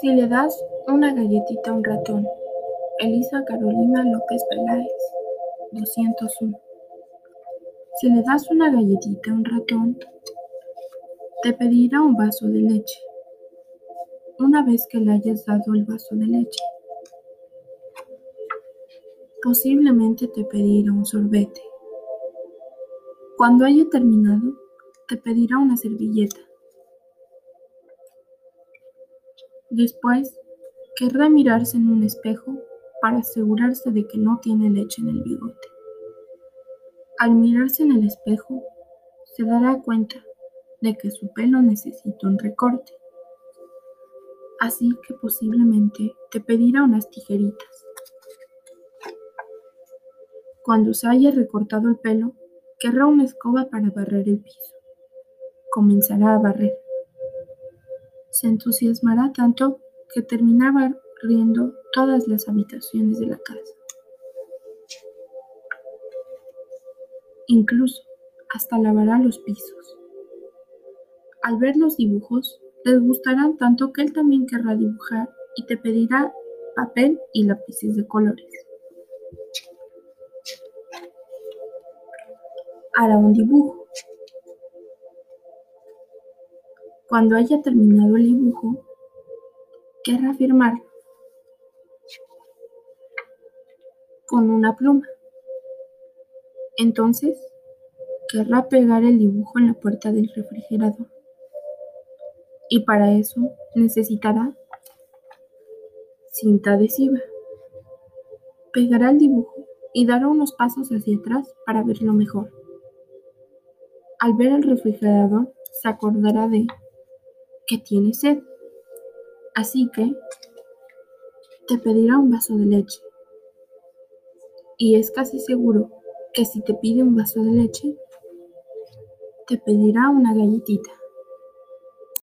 Si le das una galletita a un ratón. Elisa Carolina López Peláez, 201. Si le das una galletita a un ratón, te pedirá un vaso de leche. Una vez que le hayas dado el vaso de leche, posiblemente te pedirá un sorbete. Cuando haya terminado, te pedirá una servilleta. Después, querrá mirarse en un espejo para asegurarse de que no tiene leche en el bigote. Al mirarse en el espejo, se dará cuenta de que su pelo necesita un recorte. Así que posiblemente te pedirá unas tijeritas. Cuando se haya recortado el pelo, querrá una escoba para barrer el piso. Comenzará a barrer. Se entusiasmará tanto que terminará barriendo todas las habitaciones de la casa. Incluso hasta lavará los pisos. Al ver los dibujos, les gustarán tanto que él también querrá dibujar y te pedirá papel y lápices de colores. Hará un dibujo Cuando haya terminado el dibujo, querrá firmar con una pluma. Entonces, querrá pegar el dibujo en la puerta del refrigerador. Y para eso necesitará cinta adhesiva. Pegará el dibujo y dará unos pasos hacia atrás para verlo mejor. Al ver el refrigerador, se acordará de que tiene sed. Así que te pedirá un vaso de leche. Y es casi seguro que si te pide un vaso de leche, te pedirá una galletita.